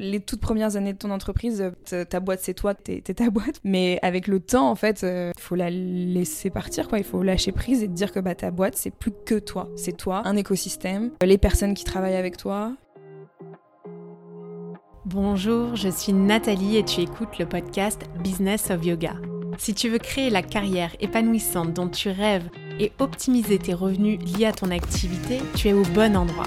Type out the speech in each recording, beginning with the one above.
les toutes premières années de ton entreprise, ta boîte c'est toi, t'es ta boîte. Mais avec le temps, en fait, il faut la laisser partir, quoi. Il faut lâcher prise et te dire que bah, ta boîte c'est plus que toi. C'est toi, un écosystème, les personnes qui travaillent avec toi. Bonjour, je suis Nathalie et tu écoutes le podcast Business of Yoga. Si tu veux créer la carrière épanouissante dont tu rêves et optimiser tes revenus liés à ton activité, tu es au bon endroit.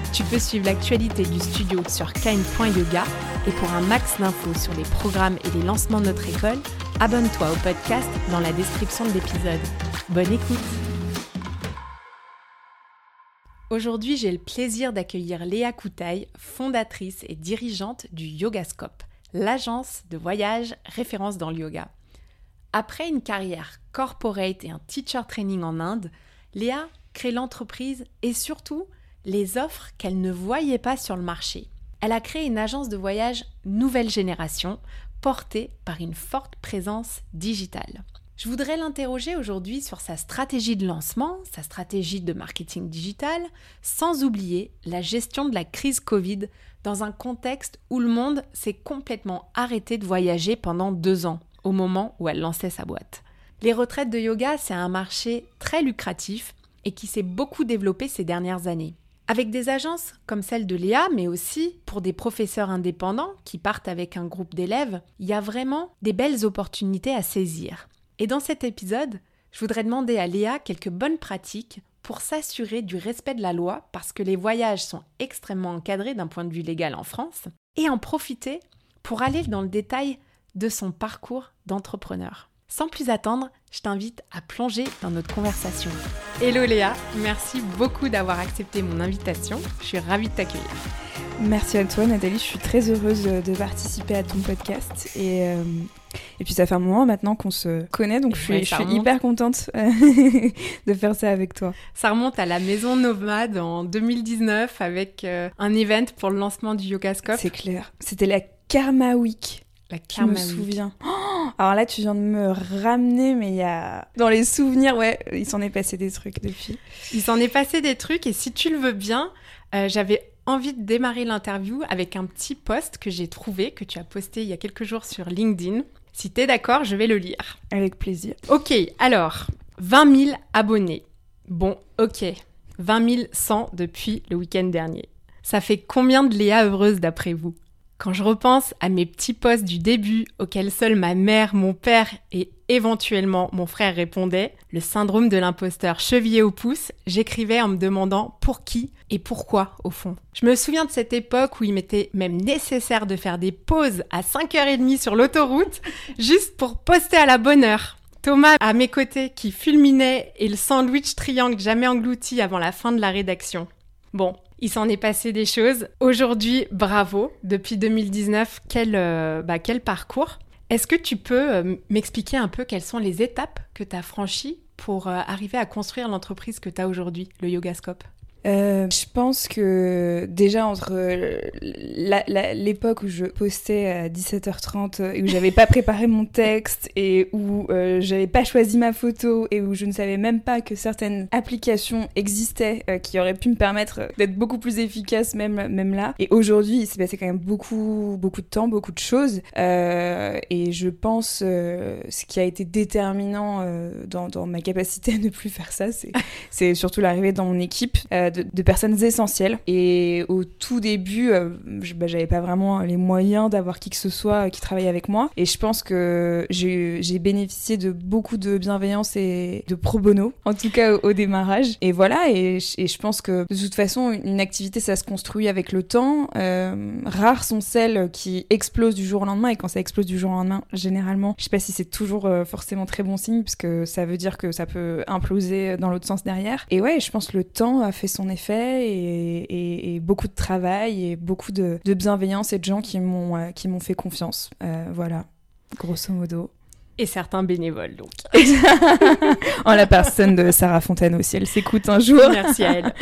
Tu peux suivre l'actualité du studio sur kind.yoga et pour un max d'infos sur les programmes et les lancements de notre école, abonne-toi au podcast dans la description de l'épisode. Bonne écoute Aujourd'hui, j'ai le plaisir d'accueillir Léa Koutaï, fondatrice et dirigeante du Yogascope, l'agence de voyage référence dans le yoga. Après une carrière corporate et un teacher training en Inde, Léa crée l'entreprise et surtout les offres qu'elle ne voyait pas sur le marché. Elle a créé une agence de voyage nouvelle génération, portée par une forte présence digitale. Je voudrais l'interroger aujourd'hui sur sa stratégie de lancement, sa stratégie de marketing digital, sans oublier la gestion de la crise Covid dans un contexte où le monde s'est complètement arrêté de voyager pendant deux ans, au moment où elle lançait sa boîte. Les retraites de yoga, c'est un marché très lucratif et qui s'est beaucoup développé ces dernières années. Avec des agences comme celle de Léa, mais aussi pour des professeurs indépendants qui partent avec un groupe d'élèves, il y a vraiment des belles opportunités à saisir. Et dans cet épisode, je voudrais demander à Léa quelques bonnes pratiques pour s'assurer du respect de la loi, parce que les voyages sont extrêmement encadrés d'un point de vue légal en France, et en profiter pour aller dans le détail de son parcours d'entrepreneur. Sans plus attendre, je t'invite à plonger dans notre conversation. Hello Léa, merci beaucoup d'avoir accepté mon invitation. Je suis ravie de t'accueillir. Merci à toi Nathalie, je suis très heureuse de participer à ton podcast et, euh, et puis ça fait un moment maintenant qu'on se connaît donc je suis, hyper contente euh, de faire ça avec toi. Ça remonte à la Maison Nomade en 2019 avec euh, un event pour le lancement du Yogascope. C'est clair, c'était la Karma Week. La Karma je me souviens. Oh, alors là, tu viens de me ramener, mais il y a. Dans les souvenirs, ouais, il s'en est passé des trucs depuis. Il s'en est passé des trucs, et si tu le veux bien, euh, j'avais envie de démarrer l'interview avec un petit post que j'ai trouvé, que tu as posté il y a quelques jours sur LinkedIn. Si t'es d'accord, je vais le lire. Avec plaisir. Ok, alors, 20 000 abonnés. Bon, ok. 20 100 depuis le week-end dernier. Ça fait combien de Léa heureuses d'après vous? Quand je repense à mes petits posts du début auxquels seule ma mère, mon père et éventuellement mon frère répondaient, le syndrome de l'imposteur chevillé au pouce, j'écrivais en me demandant pour qui et pourquoi au fond. Je me souviens de cette époque où il m'était même nécessaire de faire des pauses à 5h30 sur l'autoroute juste pour poster à la bonne heure. Thomas à mes côtés qui fulminait et le sandwich triangle jamais englouti avant la fin de la rédaction. Bon, il s'en est passé des choses. Aujourd'hui, bravo. Depuis 2019, quel, euh, bah, quel parcours. Est-ce que tu peux euh, m'expliquer un peu quelles sont les étapes que tu as franchies pour euh, arriver à construire l'entreprise que tu as aujourd'hui, le Yogascope? Euh, je pense que déjà entre l'époque où je postais à 17h30 et où j'avais pas préparé mon texte et où euh, j'avais pas choisi ma photo et où je ne savais même pas que certaines applications existaient euh, qui auraient pu me permettre d'être beaucoup plus efficace même même là. Et aujourd'hui, il s'est passé quand même beaucoup beaucoup de temps, beaucoup de choses et je pense ce qui a été déterminant dans, dans, ma capacité à ne plus faire ça, c'est surtout l'arrivée dans mon équipe de, personnes essentielles. Et au tout début, euh, bah, j'avais pas vraiment les moyens d'avoir qui que ce soit qui travaillait avec moi. Et je pense que j'ai bénéficié de beaucoup de bienveillance et de pro bono, en tout cas au, démarrage. Et voilà, et, je pense que de toute façon, une activité, ça se construit avec le temps. Euh, rares sont celles qui explosent du jour au lendemain. Et quand ça explose du jour au lendemain, généralement, je sais pas si c'est toujours euh, forcément très bon signe, puisque ça veut dire que ça peut imploser dans l'autre sens derrière. Et ouais, je pense que le temps a fait son effet et, beaucoup de travail et beaucoup de, bienveillance et de gens qui m'ont euh, qui m'ont fait confiance. Euh, voilà, grosso modo. Et certains bénévoles, donc. en la personne de Sarah Fontano, si elle s'écoute un jour. Merci à elle.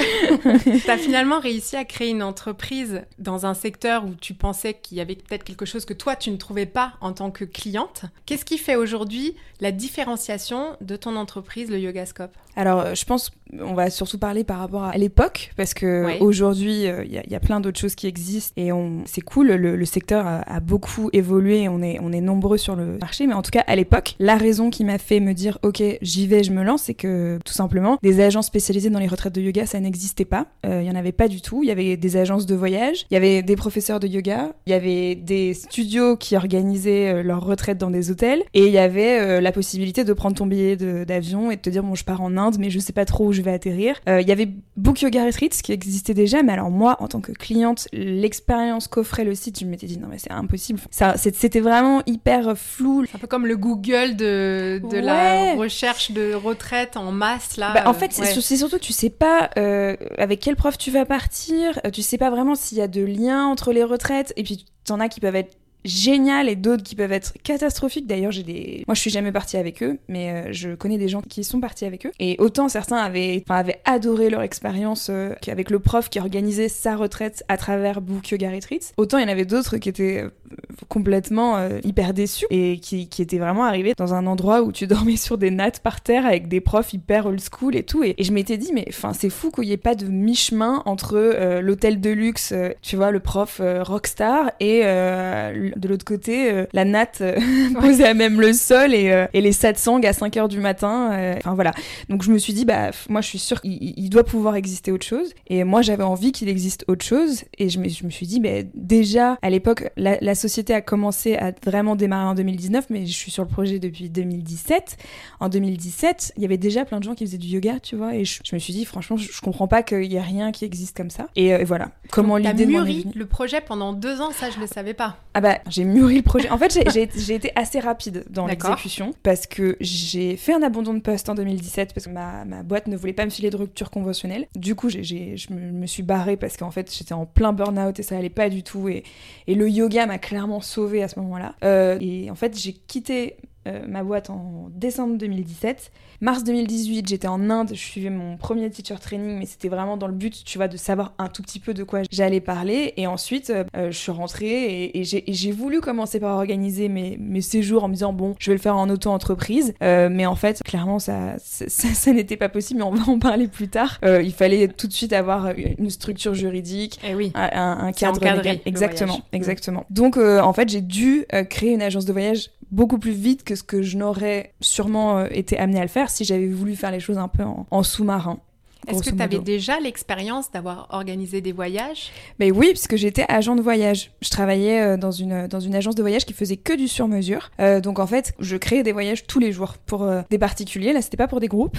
tu as finalement réussi à créer une entreprise dans un secteur où tu pensais qu'il y avait peut-être quelque chose que toi, tu ne trouvais pas en tant que cliente. Qu'est-ce qui fait aujourd'hui la différenciation de ton entreprise, le Yogascope? Alors, je pense qu'on va surtout parler par rapport à l'époque, parce que aujourd'hui, euh, il y, a plein d'autres choses qui existent et c'est cool. Le, secteur a, beaucoup évolué, on est, on est nombreux sur le marché, mais en tout cas, à l'époque, la raison qui m'a fait me dire, ok, j'y vais, je me lance, c'est que tout simplement, des agents spécialisés dans les retraites de yoga, ça n'existait pas. Euh, il y en avait pas du tout. Il y avait des agences de voyage, il y avait des professeurs de yoga, il y avait des studios qui organisaient euh, leurs retraites dans des hôtels, et il y avait la possibilité de prendre ton billet d'avion et de te dire, bon, je pars en Inde, mais je sais pas trop où je vais atterrir. Il y avait Book Yoga Retreats qui existait déjà, mais alors moi, en tant que cliente, l'expérience qu'offrait le site, je m'étais dit non mais c'est impossible. Ça, c'était vraiment hyper flou. Un peu comme le Google de, de la recherche de retraite en masse là. Bah, en fait, c'est surtout tu sais pas euh, avec quel prof tu vas partir, euh, tu sais pas vraiment s'il y a de liens entre les retraites, et puis t'en as qui peuvent être génial et d'autres qui peuvent être catastrophiques. D'ailleurs, j'ai des. Moi, je suis jamais partie avec eux, mais euh, je connais des gens qui sont partis avec eux. Et autant certains avaient, avaient adoré leur expérience euh, avec le prof qui organisait sa retraite à travers Book Yoga Retreats, autant il y en avait d'autres qui étaient euh, complètement hyper déçus et qui, qui, étaient vraiment arrivés dans un endroit où tu dormais sur des nattes par terre avec des profs hyper old school et tout. Et, je m'étais dit, mais enfin, c'est fou qu'il n'y ait pas de mi-chemin entre l'hôtel de luxe, tu vois, le prof rockstar et de l'autre côté, euh, la natte euh, posée à même le sol et, euh, et les satsangs à 5 heures du matin. Enfin voilà. Donc je me suis dit, bah, moi je suis sûre qu'il doit pouvoir exister autre chose. Et moi j'avais envie qu'il existe autre chose. Et je me, je me suis dit, mais déjà à l'époque, la, la, société a commencé à vraiment démarrer en 2019, mais je suis sur le projet depuis 2017. En 2017, il y avait déjà plein de gens qui faisaient du yoga, tu vois. Et je, me suis dit, franchement, je, comprends pas qu'il y ait rien qui existe comme ça. Et, voilà. Comment l'idée mûri le projet pendant deux ans, ça je le savais pas. Ah bah j'ai mûri le projet. En fait, j'ai été assez rapide dans l'exécution parce que j'ai fait un abandon de poste en 2017 parce que ma, ma, boîte ne voulait pas me filer de rupture conventionnelle. Du coup, j je me, suis barrée parce qu'en fait, j'étais en plein burn-out et ça allait pas du tout. Et, et le yoga m'a clairement sauvée à ce moment-là. Euh, et en fait, j'ai quitté euh, ma boîte en décembre 2017. Mars 2018, j'étais en Inde, je suivais mon premier teacher training, mais c'était vraiment dans le but, tu vois, de savoir un tout petit peu de quoi j'allais parler. Et ensuite, euh, je suis rentrée et, j'ai voulu commencer par organiser mes, mes, séjours en me disant, bon, je vais le faire en auto-entreprise. Euh, mais en fait, clairement, ça, ça, n'était pas possible, mais on va en parler plus tard. il fallait tout de suite avoir une structure juridique, et eh oui. un, cadre légal. Exactement, exactement. Donc, en fait, j'ai dû créer une agence de voyage beaucoup plus vite que ce que je n'aurais sûrement euh, été amenée à le faire si j'avais voulu faire les choses un peu en, sous-marin. Est-ce que tu avais déjà l'expérience d'avoir organisé des voyages? Ben oui, puisque j'étais agent de voyage. Je travaillais euh, dans une, dans une agence de voyage qui faisait que du sur-mesure. Euh, donc en fait, je créais des voyages tous les jours pour des particuliers. Là, c'était pas pour des groupes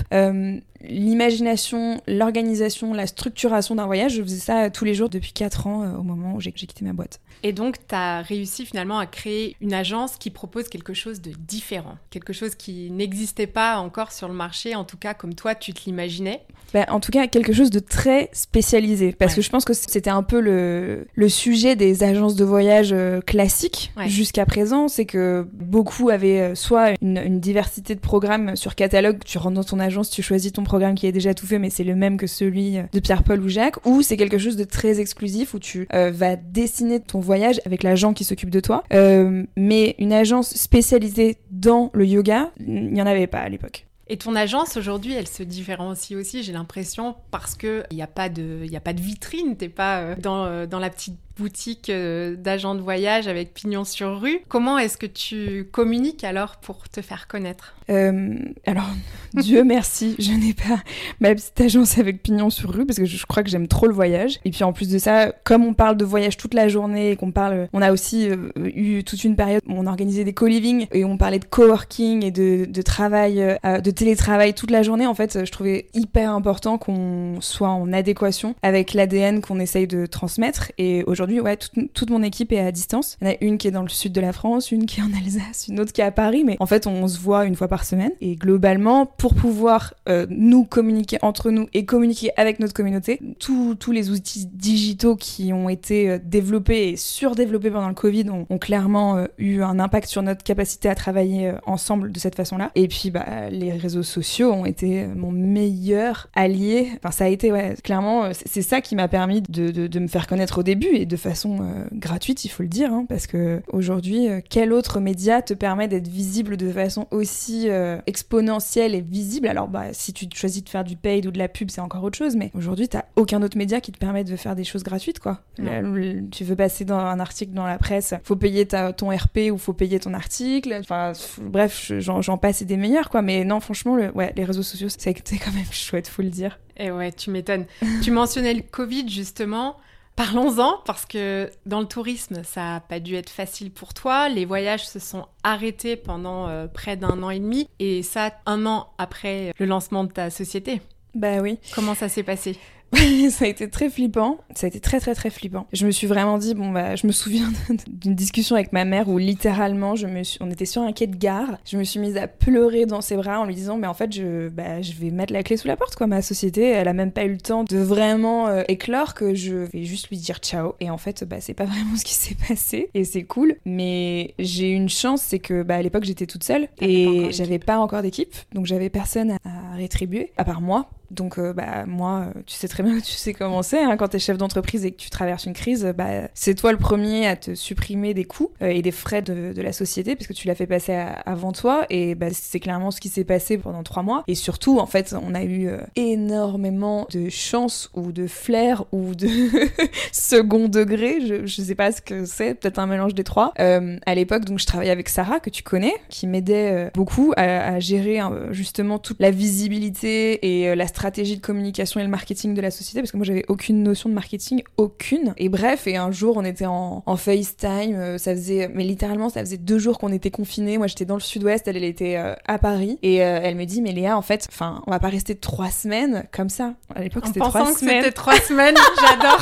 l'imagination, l'organisation, la structuration d'un voyage, je faisais ça tous les jours depuis 4 ans euh, au moment où j'ai quitté ma boîte. Et donc, tu as réussi finalement à créer une agence qui propose quelque chose de différent, quelque chose qui n'existait pas encore sur le marché, en tout cas comme toi tu te l'imaginais. Ben, en tout cas, quelque chose de très spécialisé, parce que je pense que c'était un peu le, le, sujet des agences de voyage euh, classiques jusqu'à présent, c'est que beaucoup avaient euh, soit une, une diversité de programmes sur catalogue, tu rentres dans ton agence, tu choisis ton programme qui est déjà tout fait, mais c'est le même que celui de Pierre-Paul ou Jacques, ou c'est quelque chose de très exclusif où tu euh, vas dessiner ton voyage avec l'agent qui s'occupe de toi. Euh, mais une agence spécialisée dans le yoga, il n'y en avait pas à l'époque. Et ton agence aujourd'hui, elle se différencie aussi, j'ai l'impression, parce qu'il n'y a, pas de, y a pas de vitrine, t'es pas euh, dans, dans la petite boutique euh, d'agents de voyage avec pignon sur rue. Comment est-ce que tu communiques alors pour te faire connaître? Euh, Alors, Dieu merci, je n'ai pas ma petite agence avec pignon sur rue parce que je, crois que j'aime trop le voyage. Et puis en plus de ça, comme on parle de voyage toute la journée et qu'on parle, on a aussi euh, eu toute une période où on organisait des co-living et on parlait de coworking et de, de travail, de télétravail toute la journée. En fait, je trouvais hyper important qu'on soit en adéquation avec l'ADN qu'on essaye de transmettre. Et aujourd'hui, ouais, toute, toute mon équipe est à distance. Il y en a une qui est dans le sud de la France, une qui est en Alsace, une autre qui est à Paris, mais en fait, on se voit une fois par semaine. Et globalement, pour pouvoir euh, nous communiquer entre nous et communiquer avec notre communauté, tous les outils digitaux qui ont été euh, développés et surdéveloppés pendant le Covid ont, clairement euh, eu un impact sur notre capacité à travailler ensemble de cette façon-là. Et puis, bah, les réseaux sociaux ont été mon meilleur allié. Enfin, ça a été, ouais, clairement, euh, c'est ça qui m'a permis de, de, de me faire connaître au début et de façon euh, gratuite, il faut le dire, hein, parce que aujourd'hui, euh, quel autre média te permet d'être visible de façon aussi euh, exponentielle et visible? Alors, bah, si tu choisis de faire du paid ou de la pub, c'est encore autre chose, mais aujourd'hui, t'as aucun autre média qui te permet de faire des choses gratuites, quoi. Non. Le- le- tu veux passer dans un article dans la presse, faut payer ta, ton RP ou faut payer ton article. Enfin, bref, je- j'en j'en passe et des meilleurs, quoi. Mais non, franchement, le, ouais, les réseaux sociaux, été quand même chouette, faut le dire. Et ouais, tu m'étonnes. tu mentionnais le Covid justement. Parlons-en parce que dans le tourisme, ça n'a pas dû être facile pour toi. Les voyages se sont arrêtés pendant euh, près d'un an et demi et ça un an après le lancement de ta société. Bah oui. Comment ça s'est passé? ça a été très flippant. Ça a été très très très flippant. Je me suis vraiment dit bon bah je me souviens d'une discussion avec ma mère où littéralement je me suis, on était sur un quai de gare. Je me suis mise à pleurer dans ses bras en lui disant mais en fait je bah je vais mettre la clé sous la porte quoi. Ma société elle a même pas eu le temps de vraiment euh, éclore que je vais juste lui dire ciao. Et en fait bah c'est pas vraiment ce qui s'est passé et c'est cool. Mais j'ai une chance c'est que bah à l'époque j'étais toute seule et j'avais pas encore d'équipe donc j'avais personne à, à rétribuer à part moi. Donc, euh, bah, moi, euh, tu sais très bien, tu sais comment c'est, hein, quand t'es chef d'entreprise et que tu traverses une crise, bah, c'est toi le premier à te supprimer des coûts euh, et des frais de, de la société, parce que tu l'as fait passer avant toi, et bah, c'est clairement ce qui s'est passé pendant trois mois. Et surtout, en fait, on a eu énormément de chance ou de flair ou de second degré, je, je sais pas ce que c'est, peut-être un mélange des trois. À l'époque, donc, je travaillais avec Sarah, que tu connais, qui m'aidait beaucoup à, à gérer euh, justement toute la visibilité et la stratégie de communication et le marketing de la société, parce que moi, j'avais aucune notion de marketing, aucune. Et bref, et un jour, on était en, en FaceTime, euh, ça faisait, mais littéralement, ça faisait deux jours qu'on était confinés. Moi, j'étais dans le sud-ouest, elle, elle était euh, à Paris, et euh, elle me dit, mais Léa, en fait, enfin, on va pas rester trois semaines comme ça. À l'époque, c'était trois que semaines. c'était trois semaines, j'adore.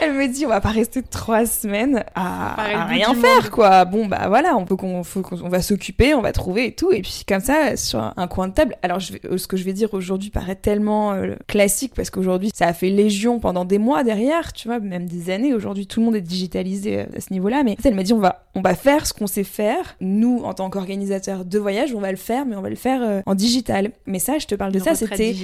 Elle me dit on va pas rester trois semaines à, rien faire monde. quoi. Bon bah voilà, on peut qu'on faut qu'on on va s'occuper, on va trouver et tout et puis comme ça sur un, un coin de table. Alors je vais, ce que je vais dire aujourd'hui paraît tellement euh, classique parce qu'aujourd'hui ça a fait légion pendant des mois derrière, tu vois, même des années. Aujourd'hui tout le monde est digitalisé euh, à ce niveau-là, mais elle m'a dit on va on va faire ce qu'on sait faire. Nous en tant qu'organisateurs de voyage, on va le faire, mais on va le faire euh, en digital. Mais ça, je te parle de Une ça, c'était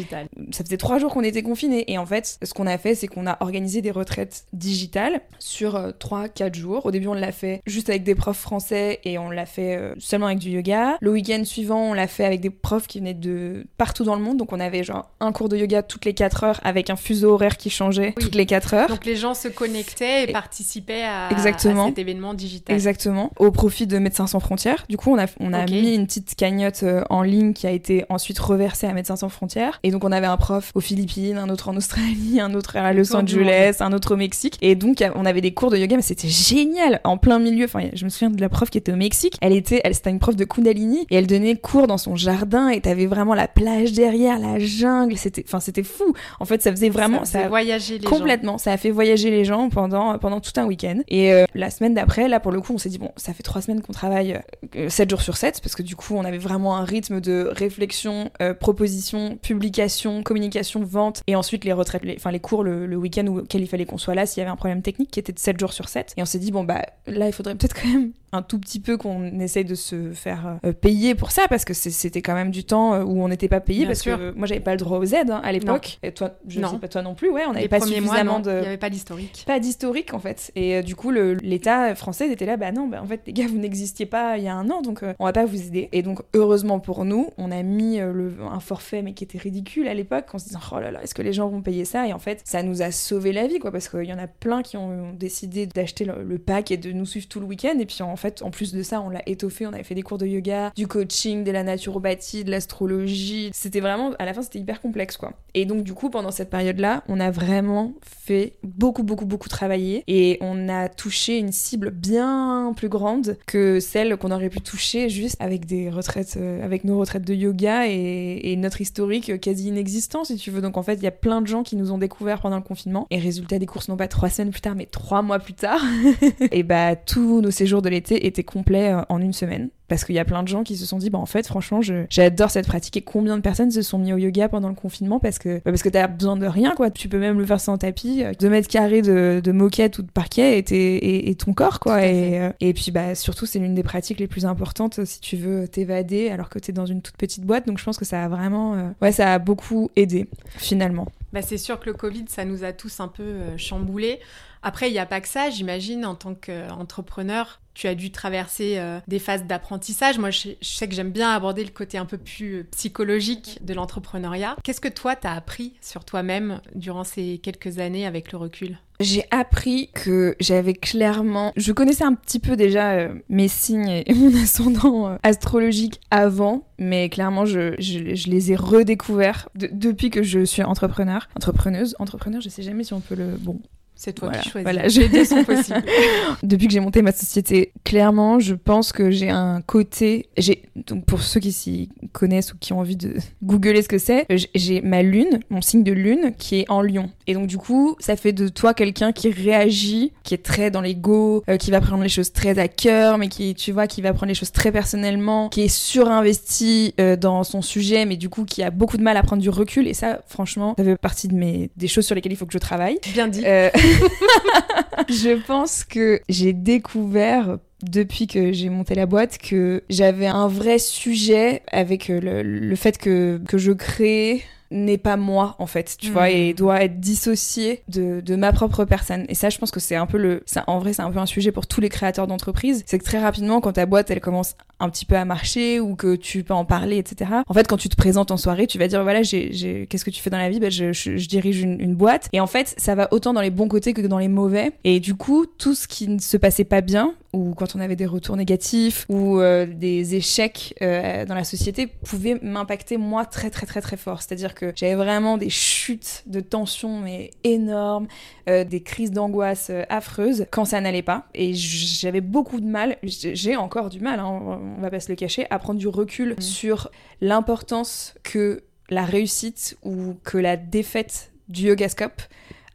ça faisait trois jours qu'on était confinés. Et en fait, ce qu'on a fait, c'est qu'on a organisé des retraites digitales sur euh, trois, quatre jours. Au début, on l'a fait juste avec des profs français et on l'a fait seulement avec du yoga. Le week-end suivant, on l'a fait avec des profs qui venaient de partout dans le monde. Donc, on avait genre un cours de yoga toutes les quatre heures avec un fuseau horaire qui changeait Oui. toutes les quatre heures. Donc les gens se connectaient et Et- participaient à, Exactement. à cet événement digital. Exactement, au profit de Médecins sans frontières. Du coup, on a, on a mis une petite cagnotte euh, en ligne qui a été ensuite reversée à Médecins sans frontières. Et donc, on avait un prof aux Philippines, un autre en Australie, un autre à Los Angeles, un autre au Mexique. Et donc, on avait des cours de yoga, mais c'était génial, en plein milieu. Enfin, je me souviens de la prof qui était au Mexique. Elle était, elle, c'était une prof de Kundalini et elle donnait cours dans son jardin et t'avais vraiment la plage derrière, la jungle. C'était, enfin, c'était fou. En fait, ça faisait vraiment, ça, faisait voyager les gens. Complètement, ça a fait voyager les gens pendant, pendant tout un week-end. Et euh, la semaine d'après, là pour le coup, on s'est dit, bon, ça fait trois semaines qu'on travaille euh, 7 jours sur 7, parce que du coup, on avait vraiment un rythme de réflexion, euh, proposition, publication, communication, vente, et ensuite les retraites, les, enfin les cours le, le week-end auquel il fallait qu'on soit là s'il y avait un problème technique qui était de 7 jours sur 7. Et on s'est dit, bon, bah là, il faudrait peut-être quand même un tout petit peu qu'on essaye de se faire euh, payer pour ça, parce que c'était quand même du temps euh, où on n'était pas payé, Bien parce sûr. que moi, j'avais pas le droit aux aides hein, à l'époque. Et toi, je Non. sais pas, toi non plus, ouais, on n'avait pas mois, suffisamment non, de il n'y avait pas d'historique. pas d'historique en fait. Et euh, du coup, l'État français était là, bah non, bah en fait, les gars, vous n'existiez pas il y a un an, donc euh, on va pas vous aider. Et donc, heureusement pour nous, on a mis euh, le, un forfait, mais qui était ridicule à l'époque, en se disant, oh là là, est-ce que les gens vont payer ça? Et en fait, ça nous a sauvé la vie, quoi, parce qu'il y en a plein qui ont décidé d'acheter le, le pack et de nous suivre tout le week-end. Et puis en, fait, en plus de ça, on l'a étoffé. On avait fait des cours de yoga, du coaching, de la naturopathie, de l'astrologie. C'était vraiment, à la fin, c'était hyper complexe, quoi. Et donc, du coup, pendant cette période-là, on a vraiment fait beaucoup, beaucoup, beaucoup travailler et on a touché une cible bien plus grande que celle qu'on aurait pu toucher juste avec des retraites, euh, avec nos retraites de yoga et, et notre historique quasi inexistant, si tu veux. Donc, en fait, il y a plein de gens qui nous ont découvert pendant le confinement. Et résultat des courses, non pas trois semaines plus tard, mais trois mois plus tard, et bah tous nos séjours de l'été étaient complets euh, en une semaine. Parce qu'il y a plein de gens qui se sont dit, bah en fait, franchement, j'adore cette pratique. Et combien de personnes se sont mis au yoga pendant le confinement parce que, bah, parce que t'as besoin de rien, quoi. Tu peux même le faire sans tapis. Euh, deux mètres carrés de, de moquette ou de parquet et, et, ton corps, quoi. Et, euh, et puis, bah, surtout, c'est l'une des pratiques les plus importantes si tu veux t'évader alors que t'es dans une toute petite boîte. Donc, je pense que ça a vraiment, ouais, ça a beaucoup aidé, finalement. Bah, c'est sûr que le Covid, ça nous a tous un peu chamboulés. Après, il n'y a pas que ça, j'imagine, en tant qu'entrepreneur, tu as dû traverser euh, des phases d'apprentissage. Moi, je, sais que j'aime bien aborder le côté un peu plus euh, psychologique de l'entrepreneuriat. Qu'est-ce que toi, tu as appris sur toi-même durant ces quelques années avec le recul? J'ai appris que j'avais clairement... Je connaissais un petit peu déjà euh, mes signes et mon ascendant astrologique avant, mais clairement, je, je, les ai redécouverts depuis que je suis entrepreneur. Entrepreneuse, entrepreneur, je sais jamais si on peut le... Bon, c'est toi qui choisis. Voilà, j'ai deux sont possibles. Depuis que j'ai monté ma société, clairement, je pense que j'ai un côté. J'ai donc pour ceux qui s'y connaissent ou qui ont envie de googler ce que c'est, j'ai ma lune, mon signe de lune, qui est en Lion. Et donc du coup, ça fait de toi quelqu'un qui réagit, qui est très dans l'ego, euh, qui va prendre les choses très à cœur, mais qui, tu vois, qui va prendre les choses très personnellement, qui est surinvesti euh, dans son sujet, mais du coup qui a beaucoup de mal à prendre du recul. Et ça, franchement, ça fait partie de mes des choses sur lesquelles il faut que je travaille. Bien dit. Euh, je pense que j'ai découvert depuis que j'ai monté la boîte que j'avais un vrai sujet avec le, le fait que je crée n'est pas moi en fait, tu vois, et hmm. doit être dissocié de, de, ma propre personne. Et ça, je pense que c'est un peu le, ça, en vrai, c'est un peu un sujet pour tous les créateurs d'entreprises. C'est que très rapidement, quand ta boîte elle commence un petit peu à marcher ou que tu peux en parler, etc. En fait, quand tu te présentes en soirée, tu vas dire voilà, j'ai, qu'est-ce que tu fais dans la vie? Ben, je, je, je, dirige une, une, boîte. Et en fait, ça va autant dans les bons côtés que dans les mauvais. Et du coup, tout ce qui ne se passait pas bien ou quand on avait des retours négatifs ou euh, des échecs euh, dans la société pouvait m'impacter moi très très très très fort. C'est-à-dire que j'avais vraiment des chutes de tension mais énormes, euh, des crises d'angoisse affreuses quand ça n'allait pas. Et j'avais beaucoup de mal, j'ai encore du mal, hein, on va pas se le cacher, à prendre du recul mmh. sur l'importance que la réussite ou que la défaite du yogascope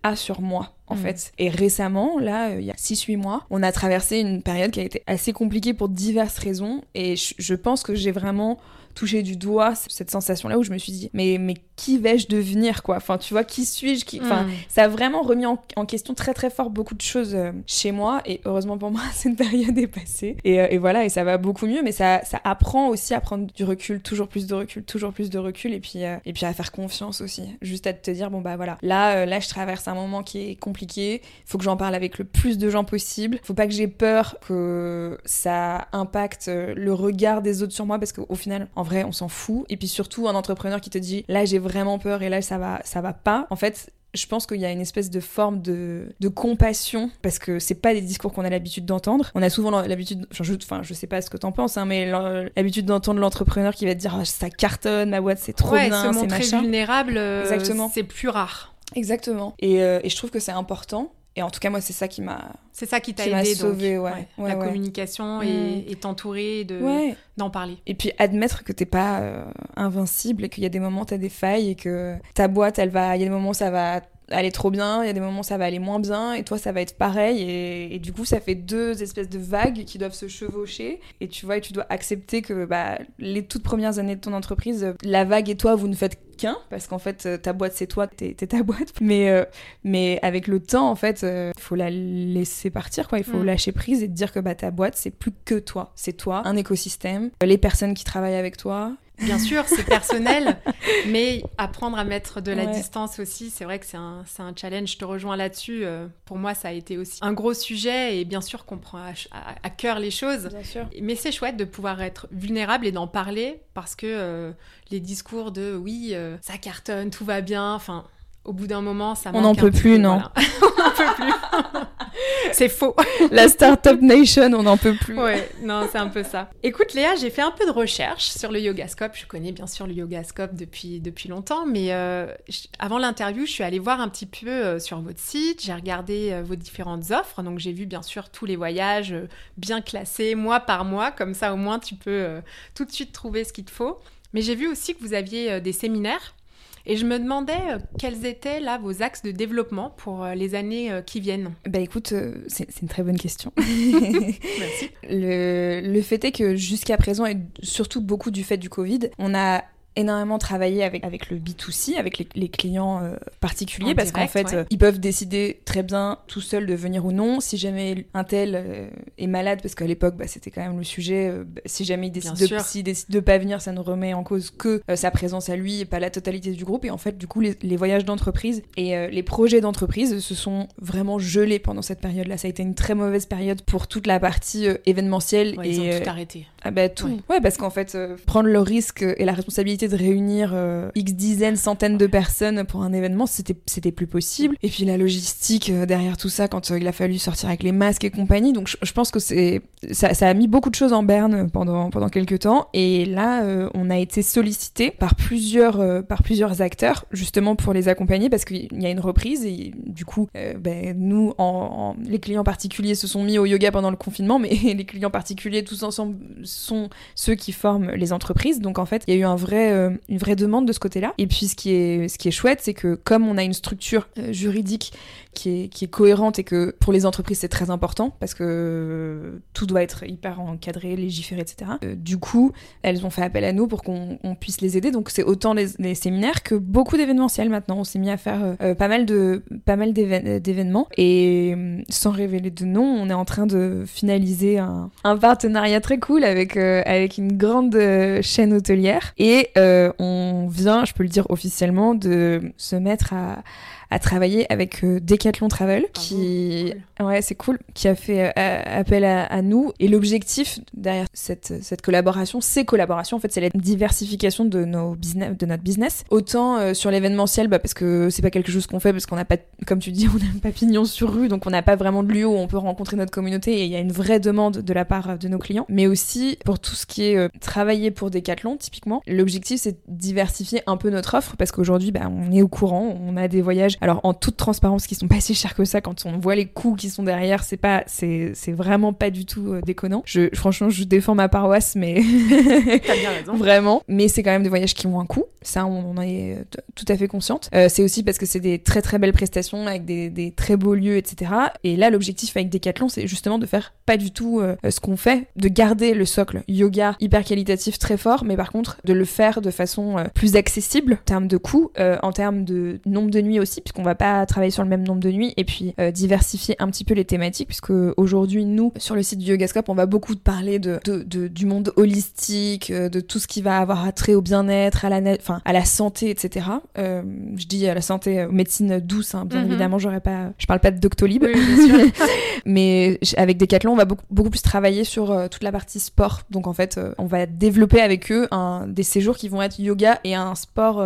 a sur moi en mm. fait. Et récemment, là, euh, il y a 6-8 mois, on a traversé une période qui a été assez compliquée pour diverses raisons. Et je pense que j'ai vraiment touché du doigt cette sensation là où je me suis dit mais mais qui vais-je devenir quoi. Enfin tu vois qui suis-je qui enfin mm. ça a vraiment remis en, question très très fort beaucoup de choses euh, chez moi. Et heureusement pour moi cette période est passée. Et, euh, et, voilà et ça va beaucoup mieux. Mais ça ça apprend aussi à prendre du recul toujours plus de recul toujours plus de recul. Et puis et puis à faire confiance aussi. Juste à te dire bon bah voilà. Là là je traverse un moment qui est compliqué. Il faut que j'en parle avec le plus de gens possible. Faut pas que j'ai peur que ça impacte le regard des autres sur moi. Parce qu'au final, en vrai, on s'en fout. Et puis surtout, un entrepreneur qui te dit là, j'ai vraiment peur et là, ça va, ça va pas. En fait, je pense qu'il y a une espèce de forme de, de compassion parce que c'est pas des discours qu'on a l'habitude d'entendre. On a souvent l'habitude, enfin je, enfin je sais pas ce que t'en penses, hein, mais l'habitude d'entendre l'entrepreneur qui va te dire oh, ça cartonne, ma boîte c'est trop bien, c'est machin. vulnérable, euh, Exactement. c'est plus rare. Exactement. Et, euh, et je trouve que c'est important. Et en tout cas, moi, c'est ça qui m'a. C'est ça qui t'a aidé, sauvé, ouais. la communication mm. et, t'entourer de d'en parler. Et puis admettre que t'es pas euh, invincible et qu'il y a des moments t'as des failles et que ta boîte, elle va, il y a des moments ça va aller trop bien, il y a des moments ça va aller moins bien, et toi ça va être pareil, et, et, du coup ça fait deux espèces de vagues qui doivent se chevaucher, et tu vois, et tu dois accepter que bah, les toutes premières années de ton entreprise, la vague et toi vous ne faites qu'un, parce qu'en fait ta boîte c'est toi, t'es ta boîte, mais, euh, mais avec le temps en fait, euh, il faut la laisser partir, quoi, il faut mm. lâcher prise et te dire que bah, ta boîte c'est plus que toi, c'est toi, un écosystème, les personnes qui travaillent avec toi, Bien sûr, c'est personnel, mais apprendre à mettre de la distance aussi, c'est vrai que c'est un, un, challenge. Je te rejoins là-dessus. Euh, pour moi, ça a été aussi un gros sujet et bien sûr qu'on prend à, cœur les choses. Bien sûr. Mais c'est chouette de pouvoir être vulnérable et d'en parler parce que euh, les discours de oui, euh, ça cartonne, tout va bien, enfin, au bout d'un moment, ça On n'en peut plus, non. on n'en peut plus. c'est faux. La Startup Nation, on n'en peut plus. Ouais, non, c'est un peu ça. Écoute, Léa, j'ai fait un peu de recherche sur le Yogascope. Je connais bien sûr le Yogascope depuis, depuis longtemps, mais euh, avant l'interview, je suis allée voir un petit peu euh, sur votre site. J'ai regardé euh, vos différentes offres. Donc, j'ai vu bien sûr tous les voyages bien classés, mois par mois. Comme ça, au moins, tu peux tout de suite trouver ce qu'il te faut. Mais j'ai vu aussi que vous aviez des séminaires et je me demandais euh, quels étaient là vos axes de développement pour euh, les années euh, qui viennent? Bah écoute, c'est une très bonne question. Merci. Le, le fait est que jusqu'à présent, et surtout beaucoup du fait du Covid, on a énormément travaillé avec, avec le B2C, avec les, les clients euh, particuliers, parce qu'en fait, euh, ils peuvent décider très bien tout seuls de venir ou non. Si jamais un tel euh, est malade, parce qu'à l'époque, bah, c'était quand même le sujet, bah, si jamais il décide de, décide de pas venir, ça ne remet en cause que sa présence à lui et pas la totalité du groupe. Et en fait, du coup, les, les voyages d'entreprise et les projets d'entreprise se sont vraiment gelés pendant cette période-là. Ça a été une très mauvaise période pour toute la partie événementielle. et, ils ont tout arrêté. Ah bah tout. Ouais, parce qu'en fait, prendre le risque et la responsabilité de réunir euh, X dizaines, centaines de personnes pour un événement, c'était, c'était plus possible. Et puis la logistique euh, derrière tout ça, quand euh, il a fallu sortir avec les masques et compagnie. Donc je, pense que ça, a mis beaucoup de choses en berne pendant, pendant quelques temps. Et là, on a été sollicité par plusieurs, par plusieurs acteurs, justement pour les accompagner, parce qu'il y a une reprise. Et du coup, ben, nous, en, les clients particuliers se sont mis au yoga pendant le confinement, mais les clients particuliers tous ensemble sont ceux qui forment les entreprises. Donc en fait, il y a eu un vrai euh, une vraie demande de ce côté-là. Et puis ce qui est, ce qui est chouette, c'est que comme on a une structure euh, juridique qui est, qui est cohérente et que pour les entreprises c'est très important parce que tout doit être hyper encadré, légiféré, etc. Euh, du coup, elles ont fait appel à nous pour qu'on puisse les aider. Donc c'est autant les, séminaires que beaucoup d'événementiels maintenant. On s'est mis à faire pas mal de pas mal d'événements et sans révéler de nom, on est en train de finaliser un, un partenariat très cool avec avec une grande chaîne hôtelière et euh, on vient, je peux le dire officiellement, de se mettre à, à travailler avec euh, Decathlon Travel, qui, ouais, c'est cool, qui a fait euh, appel à, nous. Et l'objectif derrière cette, cette collaboration, ces collaborations, en fait, c'est la diversification de nos business, de notre business. Autant euh, sur l'événementiel, bah, parce que c'est pas quelque chose qu'on fait, parce qu'on n'a pas, comme tu dis, on n'a pas pignon sur rue, donc on n'a pas vraiment de lieu où on peut rencontrer notre communauté et il y a une vraie demande de la part de nos clients. Mais aussi pour tout ce qui est travailler pour Decathlon, typiquement, l'objectif c'est de diversifier un peu notre offre parce qu'aujourd'hui, bah, on est au courant, on a des voyages alors en toute transparence, qui sont pas si chers que ça quand on voit les coûts qui sont derrière, c'est pas, c'est, c'est vraiment pas du tout euh, déconnant. Je, franchement, je défends ma paroisse, mais T'as bien raison. vraiment. Mais c'est quand même des voyages qui ont un coût. Ça, on en est euh, tout à fait consciente. Euh, c'est aussi parce que c'est des très très belles prestations avec des, des, très beaux lieux, etc. Et là, l'objectif avec Decathlon, c'est justement de faire pas du tout ce qu'on fait, de garder le socle yoga hyper qualitatif très fort, mais par contre de le faire de façon plus accessible en termes de coûts, en termes de nombre de nuits aussi, qu'on va pas travailler sur le même nombre de nuits et puis euh, diversifier un petit peu les thématiques puisque aujourd'hui nous sur le site du Yogascope on va beaucoup parler de, de, du monde holistique, euh, de tout ce qui va avoir attrait au bien-être, à la enfin à la santé, etc. Euh, je dis à la santé, médecine douce, hein, bien mhm. évidemment j'aurais pas, je parle pas de Doctolib, mais avec Decathlon on va beaucoup, plus travailler sur toute la partie sport. Donc en fait on va développer avec eux des séjours qui vont être yoga et un sport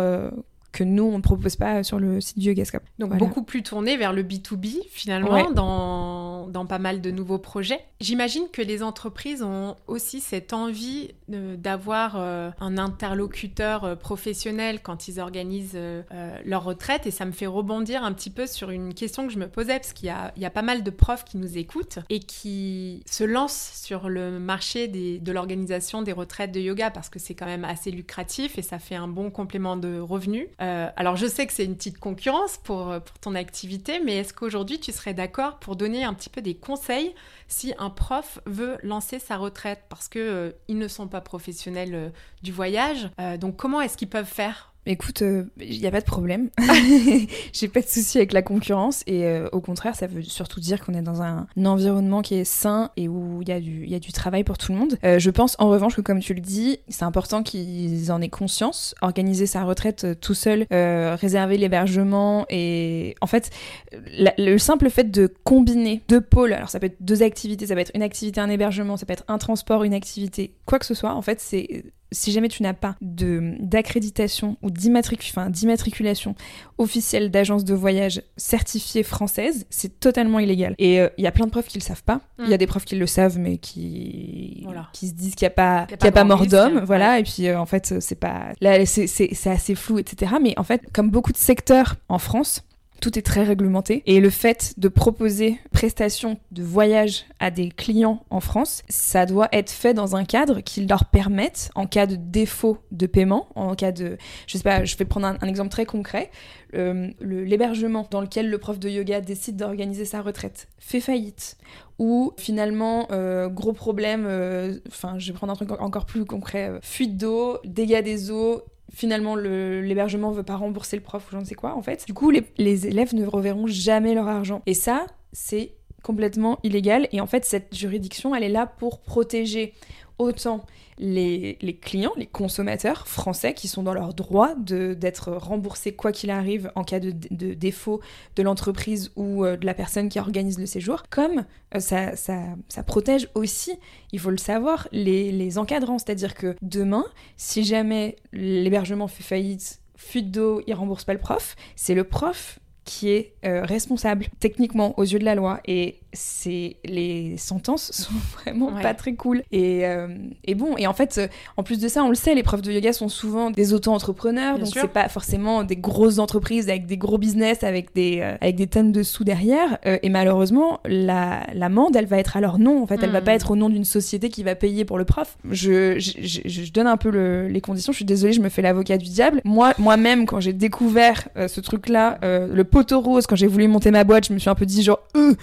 que nous, on ne propose pas sur le site du Yogascope. Donc beaucoup plus tourné vers le B2B, finalement, dans, dans, pas mal de nouveaux projets. J'imagine que les entreprises ont aussi cette envie d'avoir euh, un interlocuteur euh, professionnel quand ils organisent euh, leur retraite. Et ça me fait rebondir un petit peu sur une question que je me posais, parce qu'il y a, il y a pas mal de profs qui nous écoutent et qui se lancent sur le marché des, de l'organisation des retraites de yoga, parce que c'est quand même assez lucratif et ça fait un bon complément de revenus. Euh, alors je sais que c'est une petite concurrence pour, euh, pour ton activité, mais est-ce qu'aujourd'hui tu serais d'accord pour donner un petit peu des conseils si un prof veut lancer sa retraite? Parce qu'ils euh, ils ne sont pas professionnels du voyage. Donc comment est-ce qu'ils peuvent faire Écoute, il euh, n'y a pas de problème. J'ai pas de souci avec la concurrence et euh, au contraire, ça veut surtout dire qu'on est dans un, environnement qui est sain et où il y, a du, y a du travail pour tout le monde. Euh, je pense en revanche que, comme tu le dis, c'est important qu'ils en aient conscience. Organiser sa retraite tout seul, réserver l'hébergement et en fait, le simple fait de combiner deux pôles, alors ça peut être deux activités, ça peut être une activité, un hébergement, ça peut être un transport, une activité, quoi que ce soit, en fait, c'est si jamais tu n'as pas d'accréditation ou d'immatriculation officielle d'agence de voyage certifiée française, c'est totalement illégal. Et euh, il y a plein de profs qui le savent pas. Il y a mm. des profs qui le savent, mais qui qui se disent qu'il n'y a pas qu'il a, pas, mort d'homme, voilà. Et puis euh, en fait, c'est pas là, c'est assez flou, etc. Mais en fait, comme beaucoup de secteurs en France, tout est très réglementé. Et le fait de proposer prestation de voyage à des clients en France, ça doit être fait dans un cadre qui leur permette, en cas de défaut de paiement, en cas de, je sais je vais prendre un, exemple très concret, euh, l'hébergement dans lequel le prof de yoga décide d'organiser sa retraite fait faillite. Ou finalement euh, gros problème, euh, enfin je vais prendre un truc encore plus concret, fuite d'eau, dégâts des eaux finalement l'hébergement veut pas rembourser le prof ou je ne sais quoi en fait. Du coup, les, les élèves ne reverront jamais leur argent. Et ça, c'est complètement illégal. Et en fait, cette juridiction, elle est là pour protéger autant les, clients, les consommateurs français qui sont dans leur droit d'être remboursés quoi qu'il arrive en cas de, défaut de l'entreprise ou euh, de la personne qui organise le séjour, comme euh, ça, ça, protège aussi, il faut le savoir, les, les encadrants. C'est-à-dire que demain, si jamais l'hébergement fait faillite, fuite d'eau, il rembourse pas le prof, c'est le prof qui est euh, responsable techniquement aux yeux de la loi et c'est les sentences sont vraiment pas très cool et, euh, et, bon et en fait euh, en plus de ça on le sait les profs de yoga sont souvent des auto-entrepreneurs donc c'est pas forcément des grosses entreprises avec des gros business avec des avec des tonnes de sous derrière et malheureusement la l'amende elle va être à leur nom en fait elle va pas hmm. être au nom d'une société qui va payer pour le prof je, je, je, donne un peu le, les conditions je suis désolée je me fais l'avocat du diable moi moi-même quand j'ai découvert ce truc là le rose. Quand j'ai voulu monter ma boîte, je me suis un peu dit genre, euh.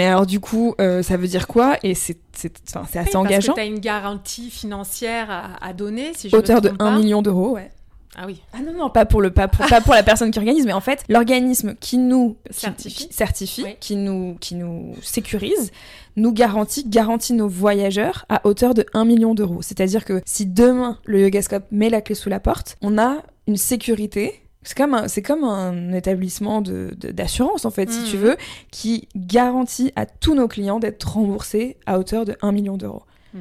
Mais alors du coup, euh, ça veut dire quoi? Et c'est assez oui, engageant. Parce que tu as une garantie financière à, donner, si je Hauteur de 1 million d'euros, ouais. Ah oui. Ah non, non, pas pour, le, pas pour, pas pour la personne qui organise, mais en fait, l'organisme qui nous certifie, qui, certifie qui, nous, qui nous sécurise, nous garantit, garantit nos voyageurs à hauteur de 1 million d'euros. C'est-à-dire que si demain le Yogascope met la clé sous la porte, on a une sécurité c'est comme un, c'est comme un établissement de, d'assurance, en fait, si tu mmh. veux, qui garantit à tous nos clients d'être remboursés à hauteur de 1 million d'euros. Mmh.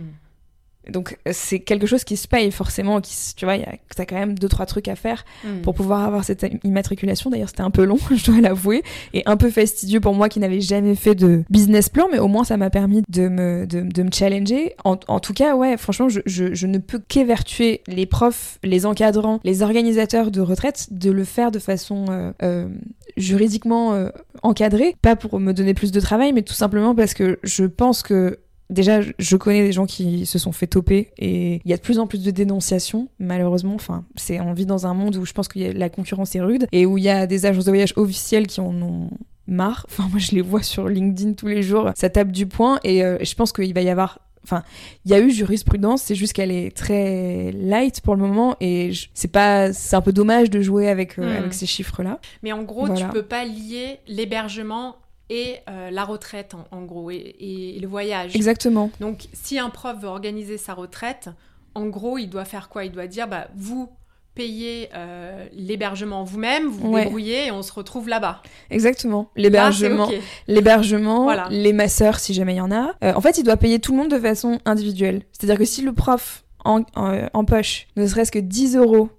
Donc c'est quelque chose qui se paye forcément, qui, tu vois, t'as quand même deux trois trucs à faire hmm. pour pouvoir avoir cette immatriculation. D'ailleurs c'était un peu long, je dois l'avouer, et un peu fastidieux pour moi qui n'avais jamais fait de business plan, mais au moins ça m'a permis de me, de, de me challenger. En, en, tout cas, ouais, franchement, je, je, je ne peux qu'évertuer les profs, les encadrants, les organisateurs de retraite de le faire de façon euh, euh, juridiquement euh, encadrée, pas pour me donner plus de travail, mais tout simplement parce que je pense que Déjà, je connais des gens qui se sont fait toper et il y a de plus en plus de dénonciations, malheureusement. Enfin, c'est on vit dans un monde où je pense que la concurrence est rude et où il y a des agences de voyage officielles qui en ont marre. Enfin, moi, je les vois sur LinkedIn tous les jours. Ça tape du poing et euh, je pense qu'il va y avoir Enfin, il y a eu jurisprudence, c'est juste qu'elle est très light pour le moment et c'est pas, c'est un peu dommage de jouer avec euh, hmm. avec ces chiffres-là. Mais en gros, tu peux pas lier l'hébergement et euh, la retraite en, gros et, le voyage. Exactement. Donc si un prof veut organiser sa retraite, en gros il doit faire quoi? Il doit dire bah vous payez euh, l'hébergement vous-même, vous vous débrouillez et on se retrouve là-bas. Exactement. L'hébergement, l'hébergement, les masseurs si jamais il y en a. Euh, en fait, il doit payer tout le monde de façon individuelle. C'est-à-dire que si le prof en, en poche ne serait-ce que 10 euros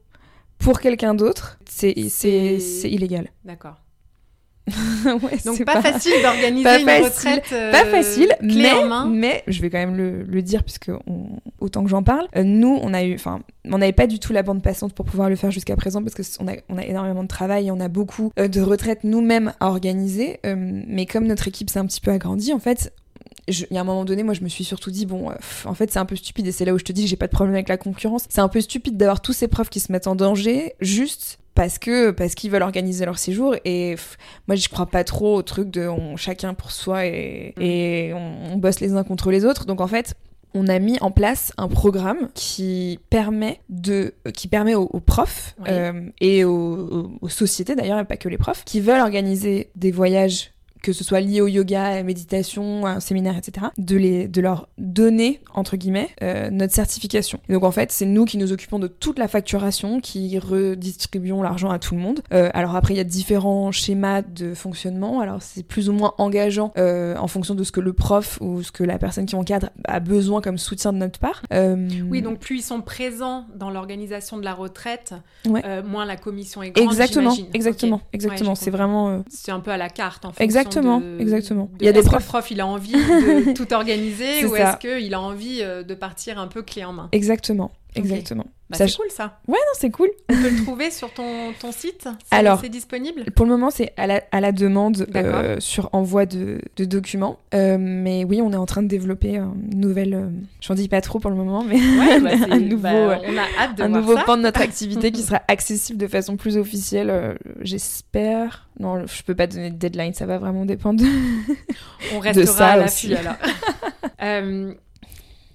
pour quelqu'un d'autre, c'est illégal. D'accord. Donc pas, facile d'organiser une retraite. pas euh, facile, mais, mais je vais quand même le, dire puisque autant que j'en parle. Euh, nous, on a eu, enfin, on n'avait pas du tout la bande passante pour pouvoir le faire jusqu'à présent parce que on a, on a énormément de travail, et on a beaucoup euh, de retraites nous-mêmes à organiser. mais comme notre équipe s'est un petit peu agrandie, en fait, il y a un moment donné, moi, je me suis surtout dit, bon, en fait, c'est un peu stupide, et c'est là où je te dis que j'ai pas de problème avec la concurrence. C'est un peu stupide d'avoir tous ces profs qui se mettent en danger juste parce que parce qu'ils veulent organiser leur séjour et moi je crois pas trop au truc de on, chacun pour soi et, mm. et on, bosse les uns contre les autres donc en fait on a mis en place un programme qui permet de qui permet aux, profs euh, et aux, aux sociétés d'ailleurs pas que les profs qui veulent organiser des voyages que ce soit lié au yoga, à la méditation, à un séminaire, etc., de, les, de leur donner, entre guillemets, euh, notre certification. Et donc en fait, c'est nous qui nous occupons de toute la facturation, qui redistribuons l'argent à tout le monde. Euh, alors après, il y a différents schémas de fonctionnement. Alors c'est plus ou moins engageant euh, en fonction de ce que le prof ou ce que la personne qui encadre a besoin comme soutien de notre part. Oui, donc plus ils sont présents dans l'organisation de la retraite, Ouais. moins la commission est grande. Exactement, exactement, exactement. Ouais, c'est vraiment. C'est un peu à la carte en fonction Exactement, de- exactement. de- Il y a des profs- prof il a envie de tout organiser ou est-ce qu'il a envie euh, de partir un peu clé en main? Exactement, exactement. Bah, C'est cool ça. Non, c'est cool. On peut le trouver sur ton, ton site Alors, C'est disponible Pour le moment, c'est à la, à la demande euh, sur envoi de, de documents. Euh, mais oui, on est en train de développer une nouvelle. euh, J'en dis pas trop pour le moment, mais Ouais, bah, un nouveau, bah, euh, on a hâte de un voir nouveau ça. pan de notre activité qui sera accessible de façon plus officielle. euh, J'espère. Non, je peux pas donner de deadline, ça va vraiment dépendre. On restera ça à aussi. l'affût alors.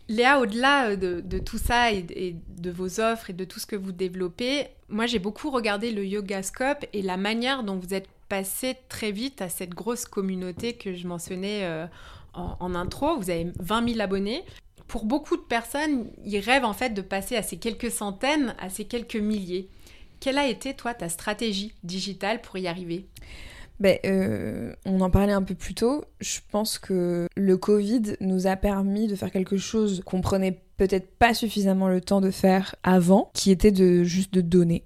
Euh, Léa, au-delà de, de tout ça et, de vos offres et de tout ce que vous développez, moi j'ai beaucoup regardé le Yogascope et la manière dont vous êtes passé très vite à cette grosse communauté que je mentionnais euh, en, en intro. Vous avez 20 000 abonnés. Pour beaucoup de personnes, ils rêvent en fait de passer à ces quelques centaines, à ces quelques milliers. Quelle a été, toi, ta stratégie digitale pour y arriver? Ben, euh, on en parlait un peu plus tôt. Je pense que le Covid nous a permis de faire quelque chose qu'on prenait peut-être pas suffisamment le temps de faire avant, qui était de juste de donner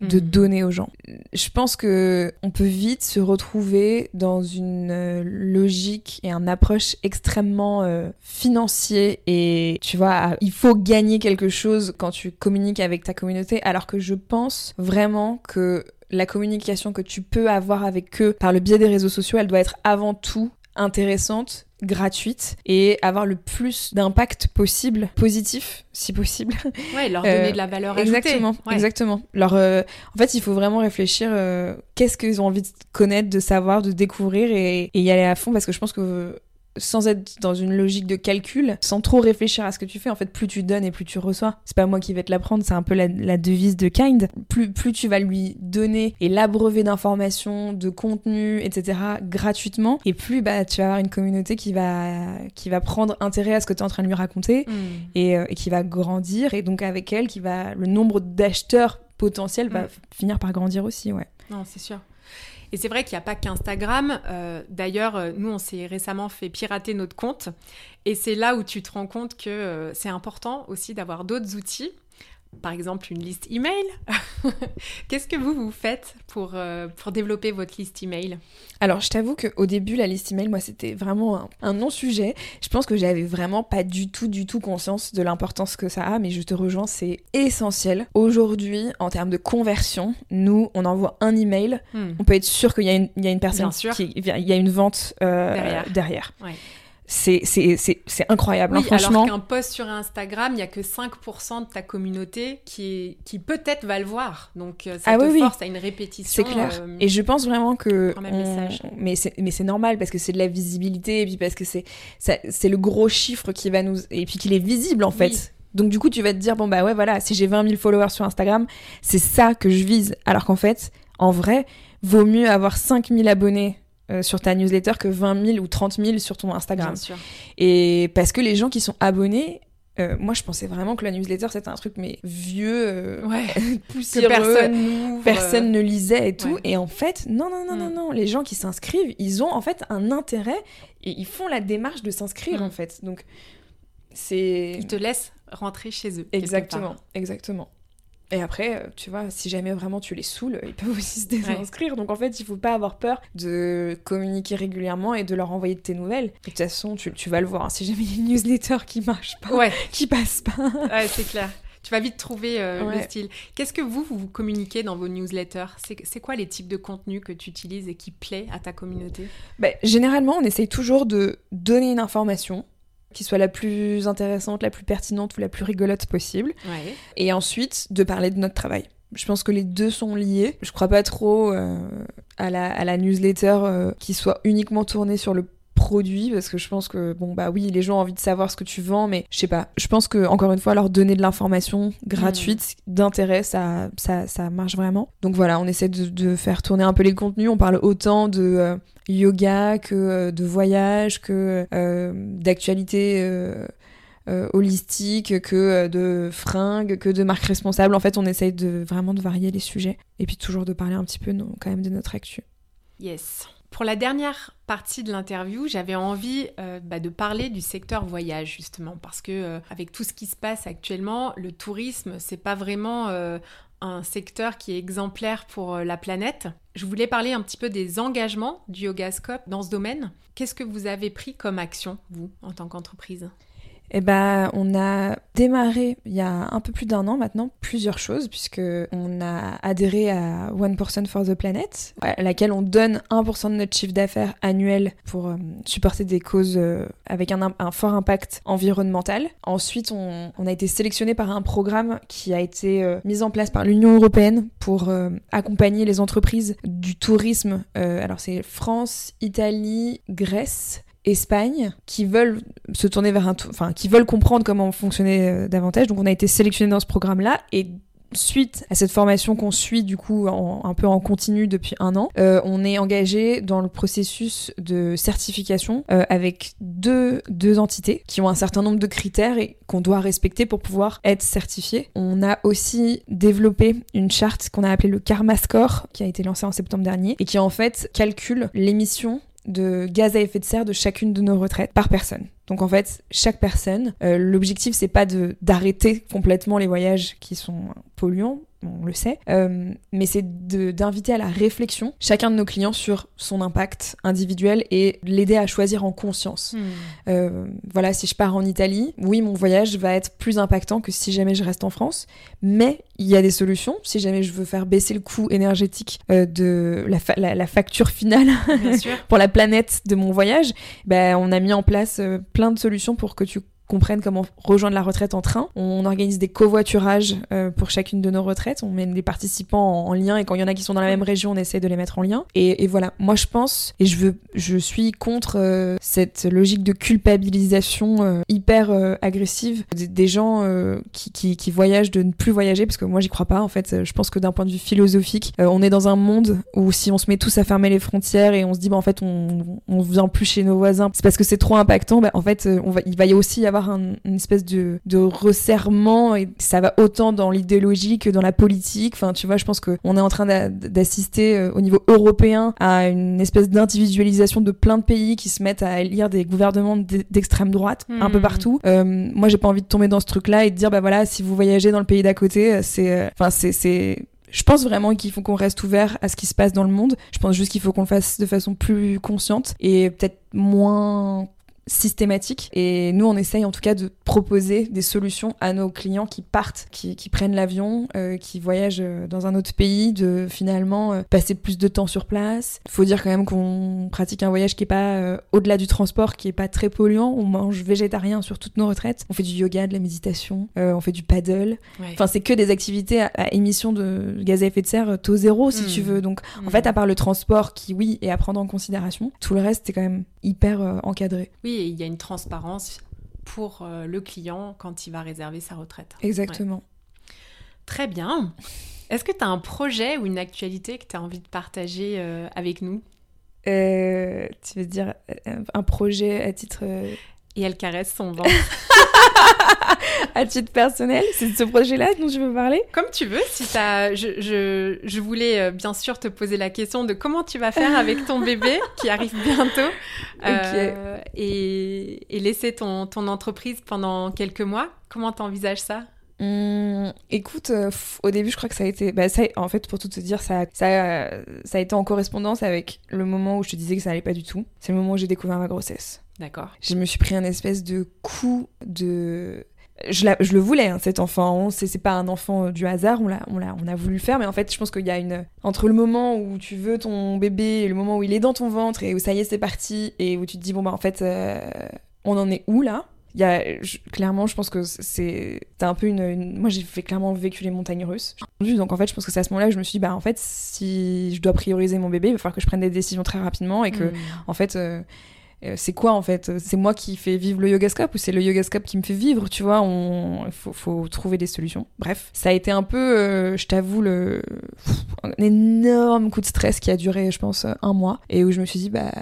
de Mhm. donner aux gens. Je pense que on peut vite se retrouver dans une euh, logique et une approche extrêmement euh, financier et tu vois, il faut gagner quelque chose quand tu communiques avec ta communauté alors que je pense vraiment que la communication que tu peux avoir avec eux par le biais des réseaux sociaux, elle doit être avant tout intéressante, gratuite et avoir le plus d'impact possible, positif si possible, Ouais, leur donner Euh, de la valeur ajoutée. Exactement, Ouais. exactement. Alors, euh, en fait, il faut vraiment réfléchir euh, qu'est-ce qu'ils ont envie de connaître, de savoir, de découvrir et, et y aller à fond parce que je pense que sans être dans une logique de calcul, sans trop réfléchir à ce que tu fais, en fait, plus tu donnes et plus tu reçois. C'est pas moi qui vais te l'apprendre, c'est un peu la, la devise de Kind. Plus, plus tu vas lui donner et l'abreuver d'informations, de contenu, etc. gratuitement, et plus bah, tu vas avoir une communauté qui va, qui va prendre intérêt à ce que tu es en train de lui raconter et, euh, et qui va grandir et donc avec elle qui va le nombre d'acheteurs potentiels va Mm. finir par grandir aussi ouais Non, c'est sûr. Et c'est vrai qu'il n'y a pas qu'Instagram. Euh, D'ailleurs, euh, nous, on s'est récemment fait pirater notre compte. Et c'est là où tu te rends compte que euh, c'est important aussi d'avoir d'autres outils. Par exemple, une liste email. Qu'est-ce que vous, vous faites pour, euh, pour développer votre liste email? Alors je t'avoue qu'au début la liste email moi c'était vraiment un, un non-sujet je pense que j'avais vraiment pas du tout du tout conscience de l'importance que ça a mais je te rejoins c'est essentiel aujourd'hui en termes de conversion nous on envoie un email Hmm. on peut être sûr qu'il y, a une- il y a une personne Bien sûr. qui il y a une vente euh, Derrière. derrière. Ouais. C'est c'est- c'est c'est incroyable hein, Oui, franchement alors qu'un post sur Instagram, il n'y a que 5% de ta communauté qui, est- qui peut-être va le voir. Donc, euh, ça Ah te oui, oui. force à une répétition. C'est clair. euh, Et je pense vraiment que. on- message. Mais c'est mais c'est normal parce que c'est de la visibilité et puis parce que c'est ça- c'est le gros chiffre qui va nous et puis qu'il est visible en fait. Oui. Donc du coup tu vas te dire bon bah ouais voilà si j'ai 20 000 followers sur Instagram c'est ça que je vise alors qu'en fait en vrai vaut mieux avoir 5 000 abonnés euh, sur ta newsletter que 20 000 ou 30 000 sur ton Instagram. Bien sûr. Et parce que les gens qui sont abonnés euh, moi je pensais vraiment que la newsletter c'était un truc mais vieux euh, Ouais. poussiéreux Que personne personne ne lisait et tout. ouais. Et en fait, non, non, non, non, Mm. non. Les gens qui s'inscrivent, ils ont en fait un intérêt et ils font la démarche de s'inscrire Mm. en fait. Donc, c'est. Ils te laissent rentrer chez eux. Exactement, exactement. Et après, euh, tu vois, si jamais vraiment tu les saoules, ils peuvent aussi se désinscrire. Donc en fait, il faut pas avoir peur de communiquer régulièrement et de leur envoyer de tes nouvelles. De toute façon, tu, tu vas le voir. hein. Si jamais il y a une newsletter qui marche pas, Ouais, qui passe pas. ouais c'est clair. Tu vas vite trouver euh, le style. Qu'est-ce que vous, vous communiquez dans vos newsletters? C'est c'est quoi les types de contenus que tu utilises et qui plaît à ta communauté? Ben, généralement, on essaye toujours de donner une information qui soit la plus intéressante, la plus pertinente ou la plus rigolote possible. Ouais. Et ensuite, de parler de notre travail. Je pense que les deux sont liés. Je crois pas trop euh, à, la, à la newsletter euh, qui soit uniquement tournée sur le produit parce que je pense que bon bah oui les gens ont envie de savoir ce que tu vends mais je sais pas. Je pense que encore une fois leur donner de l'information gratuite d'intérêt ça, ça ça marche vraiment. Donc voilà on essaie de, faire tourner un peu les contenus. On parle autant de euh, yoga que euh, de voyage que euh, d'actualité holistique que de fringues que de marques responsables. En fait on essaye de vraiment de varier les sujets. Et puis toujours de parler un petit peu quand même de notre actu. Yes pour la dernière partie de l'interview, j'avais envie euh, bah, de parler du secteur voyage justement parce que euh, avec tout ce qui se passe actuellement, le tourisme c'est pas vraiment euh, un secteur qui est exemplaire pour la planète. Je voulais parler un petit peu des engagements du Yogascope dans ce domaine. Qu'est-ce que vous avez pris comme action vous en tant qu'entreprise? Eh ben, on a démarré il y a un peu plus d'un an maintenant plusieurs choses puisque on a adhéré à One Person for the Planet, à laquelle on donne 1% de notre chiffre d'affaires annuel pour euh, supporter des causes euh, avec un, fort impact environnemental. Ensuite, on, a été sélectionné par un programme qui a été euh, mis en place par l'Union européenne pour accompagner les entreprises du tourisme. alors c'est France, Italie, Grèce Espagne qui veulent se tourner vers un enfin qui veulent comprendre comment fonctionner euh, davantage donc on a été sélectionné dans ce programme là et suite à cette formation qu'on suit du coup un peu en continu depuis un an, euh, on est engagé dans le processus de certification euh, avec deux, deux entités qui ont un certain nombre de critères et qu'on doit respecter pour pouvoir être certifié. On a aussi développé une charte qu'on a appelée le Karma Score qui a été lancée en septembre dernier et qui en fait calcule l'émission de gaz à effet de serre de chacune de nos retraites par personne. Donc en fait, chaque personne, euh, l'objectif c'est pas de d'arrêter complètement les voyages qui sont polluants, on le sait, euh, mais c'est d'inviter à la réflexion chacun de nos clients sur son impact individuel et l'aider à choisir en conscience. Hmm. Euh, voilà, si je pars en Italie, oui, mon voyage va être plus impactant que si jamais je reste en France, mais il y a des solutions. Si jamais je veux faire baisser le coût énergétique euh, de la, facture finale pour la planète de mon voyage, ben, on a mis en place plein de solutions pour que tu comprennent comment rejoindre la retraite en train. On organise des covoiturages euh, pour chacune de nos retraites. On met les participants en, lien et quand il y en a qui sont dans la même région, on essaie de les mettre en lien. Et, voilà, moi je pense et je veux, je suis contre euh, cette logique de culpabilisation euh, hyper agressive des, gens qui, qui, voyagent de ne plus voyager parce que moi j'y crois pas. En fait, je pense que d'un point de vue philosophique, on est dans un monde où si on se met tous à fermer les frontières et on se dit bah en fait on, on vient plus chez nos voisins, c'est parce que c'est trop impactant. Bah, en fait, on va, il va y aussi y avoir une espèce de, de resserrement et ça va autant dans l'idéologie que dans la politique. Enfin, tu vois, je pense qu'on est en train d'assister euh, au niveau européen à une espèce d'individualisation de plein de pays qui se mettent à élire des gouvernements d'extrême droite un peu hmm. partout. Euh, moi, j'ai pas envie de tomber dans ce truc-là et de dire, bah voilà, si vous voyagez dans le pays d'à côté, euh, c'est, enfin, c'est, je pense vraiment qu'il faut qu'on reste ouvert à ce qui se passe dans le monde. Je pense juste qu'il faut qu'on le fasse de façon plus consciente et peut-être moins systématique. Et nous, on essaye en tout cas de proposer des solutions à nos clients qui partent, qui, prennent l'avion, euh, qui voyagent euh, dans un autre pays, de finalement euh, passer plus de temps sur place. Il faut dire quand même qu'on pratique un voyage qui est pas au-delà du transport, qui est pas très polluant. On mange végétarien sur toutes nos retraites. On fait du yoga, de la méditation, on fait du paddle. Enfin, c'est que des activités à, émission de gaz à effet de serre taux zéro, si tu hmm. veux. Donc, en hmm. fait, à part le transport, qui oui est à prendre en considération, tout le reste c'est quand même hyper encadré. Oui, il y a une transparence pour euh, le client quand il va réserver sa retraite. Exactement. Très bien. Est-ce que tu as un projet ou une actualité que tu as envie de partager euh, avec nous? Euh, Tu veux dire un projet à titre... Et elle caresse son ventre. à titre personnel C'est ce projet-là dont je veux parler Comme tu veux. Si as, je, je, je, voulais euh, bien sûr te poser la question de comment tu vas faire avec ton bébé qui arrive bientôt euh, et, et, laisser ton, ton entreprise pendant quelques mois. Comment t'envisages ça? Hum, écoute, euh, au début, je crois que ça a été. Bah, ça, en fait, pour tout te dire, ça, ça, ça a été en correspondance avec le moment où je te disais que ça allait pas du tout. C'est le moment où j'ai découvert ma grossesse. D'accord. Je me suis pris un espèce de coup de je, je, le voulais, hein, cet enfant. C'est pas un enfant euh, du hasard, on a, on, a, on a voulu le faire, mais en fait, je pense qu'il y a une. Entre le moment où tu veux ton bébé et le moment où il est dans ton ventre et où ça y est, c'est parti, et où tu te dis, bon, bah en fait, euh, on en est où là? Il y a, clairement, je pense que c'est un peu une, Moi, j'ai fait clairement vécu les montagnes russes. Donc, en fait, je pense que c'est à ce moment-là que je me suis dit, bah, en fait, si je dois prioriser mon bébé, il va falloir que je prenne des décisions très rapidement et que, mm. en fait, euh, euh, c'est quoi en fait? C'est moi qui fais vivre le Yogascope ou c'est le Yogascope qui me fait vivre Tu vois, faut, faut, trouver des solutions. Bref, ça a été un peu, euh, je t'avoue, le un énorme coup de stress qui a duré, je pense, un mois et où je me suis dit, bah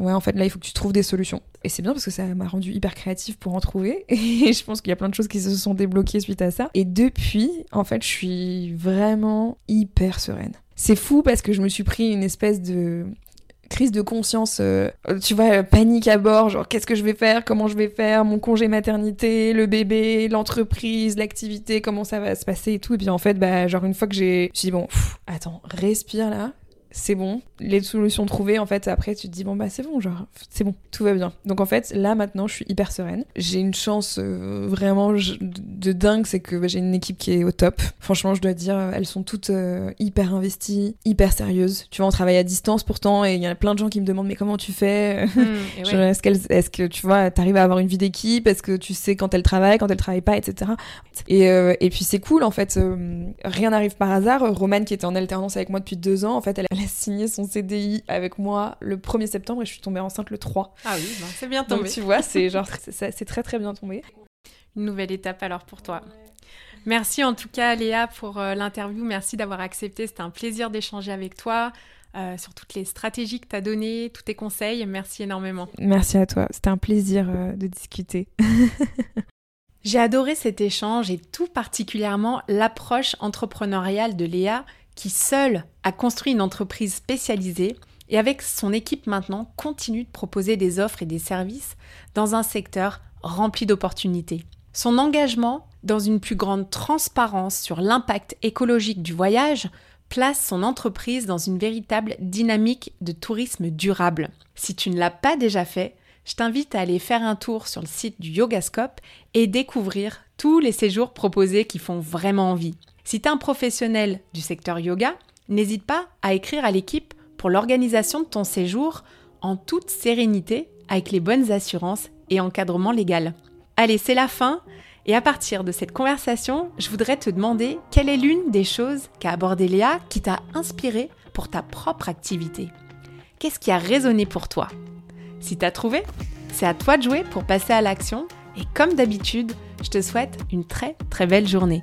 ouais, en fait là, il faut que tu trouves des solutions. Et c'est bien parce que ça m'a rendu hyper créative pour en trouver. Et je pense qu'il y a plein de choses qui se sont débloquées suite à ça. Et depuis, en fait, je suis vraiment hyper sereine. C'est fou parce que je me suis pris une espèce de crise de conscience, euh, tu vois, panique à bord, genre qu'est-ce que je vais faire, comment je vais faire, mon congé maternité, le bébé, l'entreprise, l'activité, comment ça va se passer et tout. Et puis en fait, bah, genre une fois que j'ai, je dit bon, attends, respire là, c'est bon, les solutions trouvées, en fait, après, tu te dis, bon, bah, c'est bon, genre, c'est bon, tout va bien. Donc, en fait, là, maintenant, je suis hyper sereine. J'ai une chance euh, vraiment de dingue, c'est que bah, j'ai une équipe qui est au top. Franchement, je dois dire, elles sont toutes euh, hyper investies, hyper sérieuses. Tu vois, on travaille à distance pourtant, et il y a plein de gens qui me demandent, mais comment tu fais? Mmh, Est-ce que, tu vois, t'arrives à avoir une vie d'équipe? Est-ce que tu sais quand elle travaille, quand elle travaille pas, etc. Et, euh, et puis, c'est cool, en fait, rien n'arrive par hasard. Romane, qui était en alternance avec moi depuis deux ans, en fait, elle, elle signé son CDI avec moi le 1er septembre et je suis tombée enceinte le 3. Ah oui, ben, c'est bien tombé. Donc tu vois, c'est genre c'est très très bien tombé. Une nouvelle étape alors pour toi. Merci en tout cas Léa pour euh, l'interview, merci d'avoir accepté, c'était un plaisir d'échanger avec toi. Euh, sur toutes les stratégies que tu as données, tous tes conseils. Merci énormément. Merci à toi. C'était un plaisir euh, de discuter. J'ai adoré cet échange et tout particulièrement l'approche entrepreneuriale de Léa qui seule a construit une entreprise spécialisée et avec son équipe maintenant continue de proposer des offres et des services dans un secteur rempli d'opportunités. Son engagement dans une plus grande transparence sur l'impact écologique du voyage place son entreprise dans une véritable dynamique de tourisme durable. Si tu ne l'as pas déjà fait, je t'invite à aller faire un tour sur le site du Yogascope et découvrir tous les séjours proposés qui font vraiment envie. Si tu es un professionnel du secteur yoga, n'hésite pas à écrire à l'équipe pour l'organisation de ton séjour en toute sérénité avec les bonnes assurances et encadrement légal. Allez, c'est la fin. Et à partir de cette conversation, je voudrais te demander quelle est l'une des choses qu'a abordé Léa qui t'a inspiré pour ta propre activité. Qu'est-ce qui a résonné pour toi? Si t'as trouvé, c'est à toi de jouer pour passer à l'action. Et comme d'habitude, je te souhaite une très très belle journée.